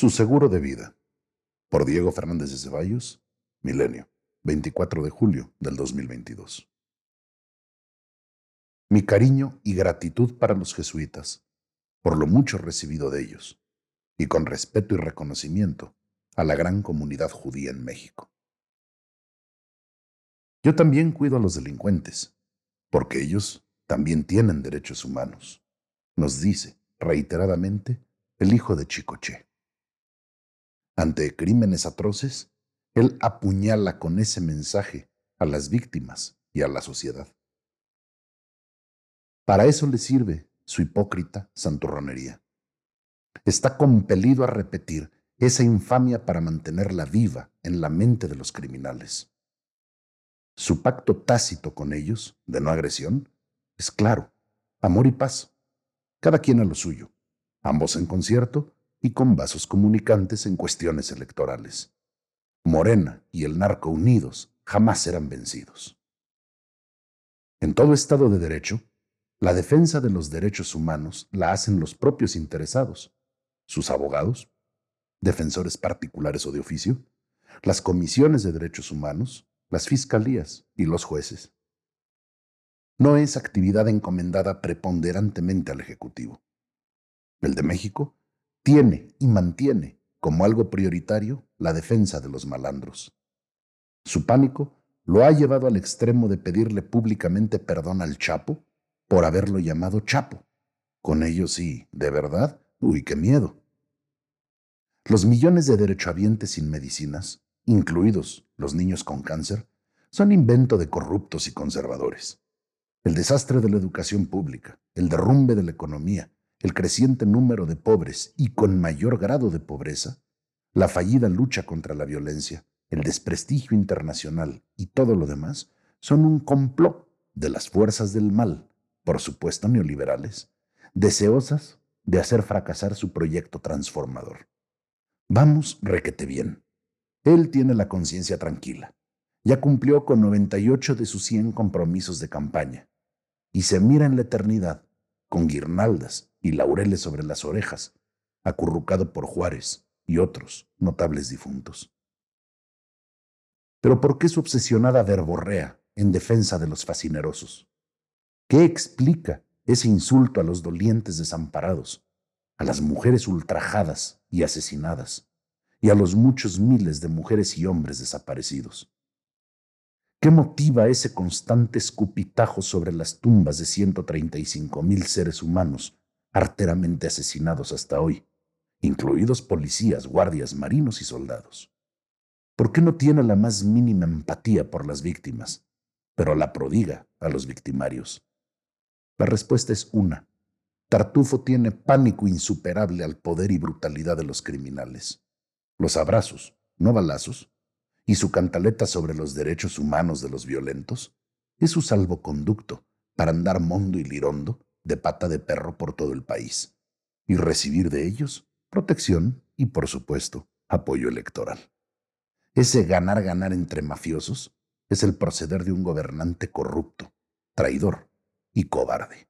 Su seguro de vida. Por Diego Fernández de Ceballos, Milenio, 24 de julio del 2022. Mi cariño y gratitud para los jesuitas, por lo mucho recibido de ellos, y con respeto y reconocimiento a la gran comunidad judía en México. Yo también cuido a los delincuentes, porque ellos también tienen derechos humanos, nos dice reiteradamente el hijo de Chicoche. Ante crímenes atroces, él apuñala con ese mensaje a las víctimas y a la sociedad. Para eso le sirve su hipócrita santurronería. Está compelido a repetir esa infamia para mantenerla viva en la mente de los criminales. Su pacto tácito con ellos, de no agresión, es claro, amor y paz, cada quien a lo suyo, ambos en concierto y con vasos comunicantes en cuestiones electorales. Morena y el narco unidos jamás serán vencidos. En todo Estado de Derecho, la defensa de los derechos humanos la hacen los propios interesados, sus abogados, defensores particulares o de oficio, las comisiones de derechos humanos, las fiscalías y los jueces. No es actividad encomendada preponderantemente al Ejecutivo. El de México tiene y mantiene como algo prioritario la defensa de los malandros. Su pánico lo ha llevado al extremo de pedirle públicamente perdón al Chapo por haberlo llamado Chapo. Con ello sí, de verdad, uy, qué miedo. Los millones de derechohabientes sin medicinas, incluidos los niños con cáncer, son invento de corruptos y conservadores. El desastre de la educación pública, el derrumbe de la economía, el creciente número de pobres y con mayor grado de pobreza, la fallida lucha contra la violencia, el desprestigio internacional y todo lo demás son un complot de las fuerzas del mal, por supuesto neoliberales, deseosas de hacer fracasar su proyecto transformador. Vamos, requete bien. Él tiene la conciencia tranquila. Ya cumplió con 98 de sus 100 compromisos de campaña y se mira en la eternidad con guirnaldas y laureles sobre las orejas, acurrucado por Juárez y otros notables difuntos. Pero ¿por qué su obsesionada verborrea en defensa de los fascinerosos? ¿Qué explica ese insulto a los dolientes desamparados, a las mujeres ultrajadas y asesinadas, y a los muchos miles de mujeres y hombres desaparecidos. ¿Qué motiva ese constante escupitajo sobre las tumbas de 135 mil seres humanos arteramente asesinados hasta hoy, incluidos policías, guardias, marinos y soldados? ¿Por qué no tiene la más mínima empatía por las víctimas, pero la prodiga a los victimarios? La respuesta es una. Tartufo tiene pánico insuperable al poder y brutalidad de los criminales. Los abrazos, no balazos, y su cantaleta sobre los derechos humanos de los violentos es su salvoconducto para andar mondo y lirondo de pata de perro por todo el país y recibir de ellos protección y, por supuesto, apoyo electoral. Ese ganar-ganar entre mafiosos es el proceder de un gobernante corrupto, traidor y cobarde.